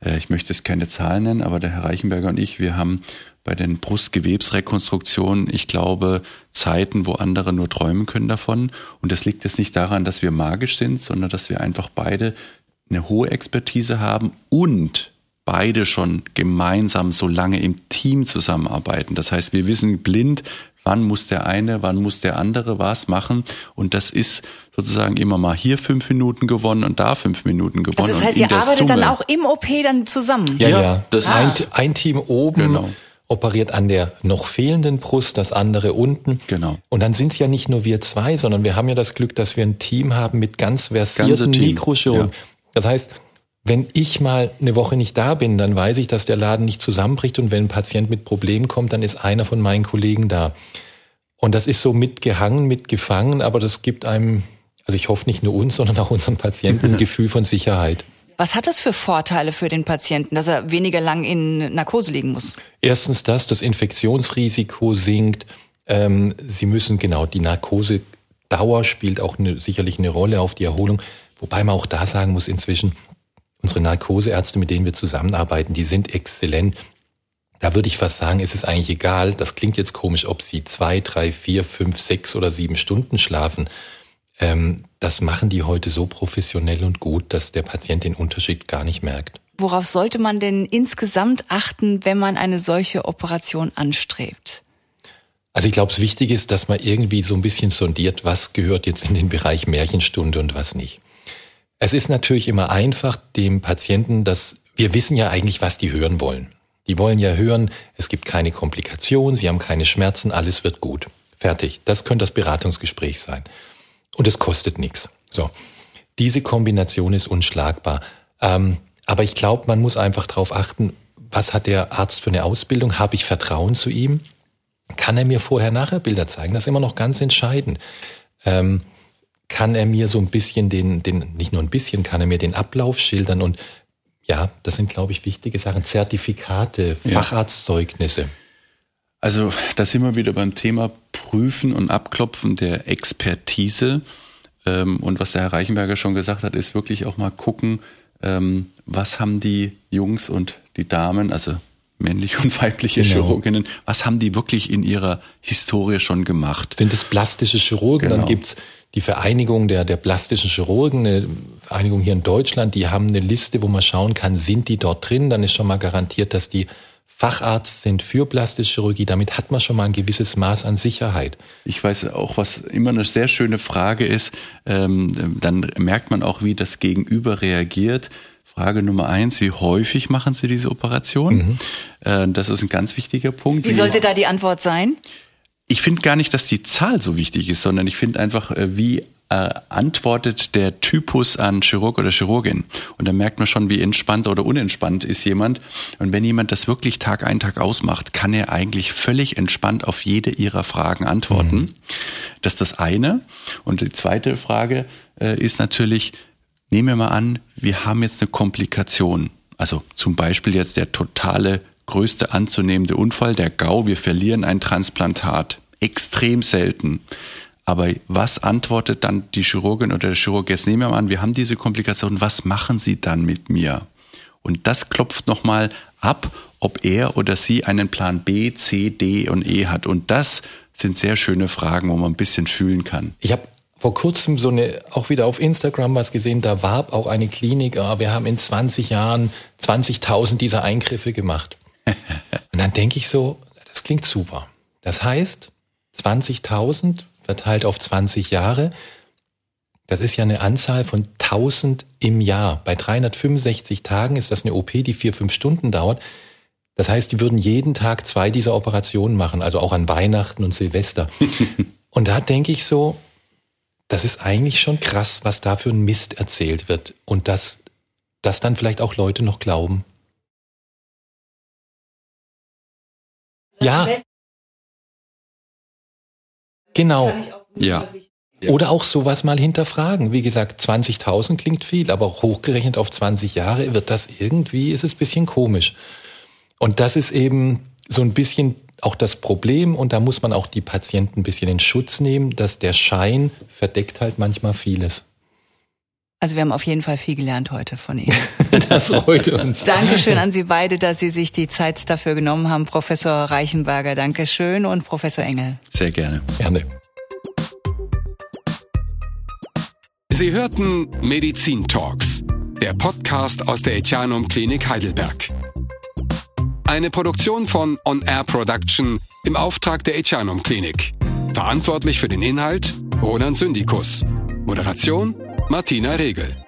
äh, ich möchte jetzt keine Zahlen nennen, aber der Herr Reichenberger und ich, wir haben bei den Brustgewebsrekonstruktionen, ich glaube, Zeiten, wo andere nur träumen können davon. Und das liegt jetzt nicht daran, dass wir magisch sind, sondern dass wir einfach beide eine hohe Expertise haben und beide schon gemeinsam so lange im Team zusammenarbeiten. Das heißt, wir wissen blind, wann muss der eine, wann muss der andere was machen. Und das ist sozusagen immer mal hier fünf Minuten gewonnen und da fünf Minuten gewonnen. Also das heißt, ihr arbeitet Summe, dann auch im OP dann zusammen? Ja, ja. Das ah. ein, ein Team oben. Genau operiert an der noch fehlenden Brust, das andere unten. Genau. Und dann sind es ja nicht nur wir zwei, sondern wir haben ja das Glück, dass wir ein Team haben mit ganz versierten Mikrochirurgen. Ja. Das heißt, wenn ich mal eine Woche nicht da bin, dann weiß ich, dass der Laden nicht zusammenbricht und wenn ein Patient mit Problemen kommt, dann ist einer von meinen Kollegen da. Und das ist so mitgehangen, mitgefangen, aber das gibt einem, also ich hoffe nicht nur uns, sondern auch unseren Patienten ein Gefühl von Sicherheit. Was hat das für Vorteile für den Patienten, dass er weniger lang in Narkose liegen muss? Erstens das, das Infektionsrisiko sinkt. Ähm, Sie müssen genau, die Narkosedauer spielt auch eine, sicherlich eine Rolle auf die Erholung. Wobei man auch da sagen muss, inzwischen, unsere Narkoseärzte, mit denen wir zusammenarbeiten, die sind exzellent. Da würde ich fast sagen, ist es eigentlich egal. Das klingt jetzt komisch, ob sie zwei, drei, vier, fünf, sechs oder sieben Stunden schlafen. Ähm, das machen die heute so professionell und gut, dass der Patient den Unterschied gar nicht merkt. Worauf sollte man denn insgesamt achten, wenn man eine solche Operation anstrebt? Also ich glaube, es wichtig ist, dass man irgendwie so ein bisschen sondiert, was gehört jetzt in den Bereich Märchenstunde und was nicht. Es ist natürlich immer einfach, dem Patienten, dass wir wissen ja eigentlich, was die hören wollen. Die wollen ja hören, es gibt keine Komplikation, sie haben keine Schmerzen, alles wird gut. Fertig. Das könnte das Beratungsgespräch sein. Und es kostet nichts. So. Diese Kombination ist unschlagbar. Ähm, aber ich glaube, man muss einfach darauf achten, was hat der Arzt für eine Ausbildung? Habe ich Vertrauen zu ihm? Kann er mir vorher-nachher Bilder zeigen? Das ist immer noch ganz entscheidend. Ähm, kann er mir so ein bisschen den, den, nicht nur ein bisschen, kann er mir den Ablauf schildern und ja, das sind, glaube ich, wichtige Sachen. Zertifikate, Facharztzeugnisse. Also da sind wir wieder beim Thema Prüfen und Abklopfen der Expertise. Ähm, und was der Herr Reichenberger schon gesagt hat, ist wirklich auch mal gucken, ähm, was haben die Jungs und die Damen, also männliche und weibliche genau. Chirurginnen, was haben die wirklich in ihrer Historie schon gemacht? Sind es plastische Chirurgen? Genau. Dann gibt's die Vereinigung der, der plastischen Chirurgen, eine Vereinigung hier in Deutschland, die haben eine Liste, wo man schauen kann, sind die dort drin? Dann ist schon mal garantiert, dass die Facharzt sind für plastische Chirurgie. Damit hat man schon mal ein gewisses Maß an Sicherheit. Ich weiß auch, was immer eine sehr schöne Frage ist. Ähm, dann merkt man auch, wie das Gegenüber reagiert. Frage Nummer eins, wie häufig machen Sie diese Operation? Mhm. Äh, das ist ein ganz wichtiger Punkt. Wie sollte da die Antwort sein? Ich finde gar nicht, dass die Zahl so wichtig ist, sondern ich finde einfach, äh, wie äh, antwortet der Typus an Chirurg oder Chirurgin. Und da merkt man schon, wie entspannt oder unentspannt ist jemand. Und wenn jemand das wirklich Tag ein, Tag ausmacht, kann er eigentlich völlig entspannt auf jede ihrer Fragen antworten. Mhm. Das ist das eine. Und die zweite Frage äh, ist natürlich, nehmen wir mal an, wir haben jetzt eine Komplikation. Also zum Beispiel jetzt der totale größte anzunehmende Unfall, der GAU, wir verlieren ein Transplantat. Extrem selten. Aber was antwortet dann die Chirurgin oder der Chirurg? Jetzt nehmen wir mal an, wir haben diese Komplikation, was machen Sie dann mit mir? Und das klopft nochmal ab, ob er oder sie einen Plan B, C, D und E hat. Und das sind sehr schöne Fragen, wo man ein bisschen fühlen kann. Ich habe vor kurzem so eine, auch wieder auf Instagram was gesehen, da warb auch eine Klinik, oh, wir haben in 20 Jahren 20.000 dieser Eingriffe gemacht. Und dann denke ich so, das klingt super. Das heißt, 20.000 verteilt auf 20 Jahre, das ist ja eine Anzahl von 1000 im Jahr. Bei 365 Tagen ist das eine OP, die vier, fünf Stunden dauert. Das heißt, die würden jeden Tag zwei dieser Operationen machen, also auch an Weihnachten und Silvester. und da denke ich so, das ist eigentlich schon krass, was da für ein Mist erzählt wird. Und dass das dann vielleicht auch Leute noch glauben. Ja. Genau. Ja. Oder auch sowas mal hinterfragen. Wie gesagt, 20.000 klingt viel, aber hochgerechnet auf 20 Jahre wird das irgendwie, ist es ein bisschen komisch. Und das ist eben so ein bisschen auch das Problem und da muss man auch die Patienten ein bisschen in Schutz nehmen, dass der Schein verdeckt halt manchmal vieles. Also wir haben auf jeden Fall viel gelernt heute von Ihnen. das freut uns. Dankeschön an Sie beide, dass Sie sich die Zeit dafür genommen haben. Professor Reichenberger, Dankeschön und Professor Engel. Sehr gerne. Gerne. Sie hörten Medizin Talks, der Podcast aus der Etianum Klinik Heidelberg. Eine Produktion von On Air Production im Auftrag der Etianum Klinik. Verantwortlich für den Inhalt Roland Syndikus. Moderation Martina Regel.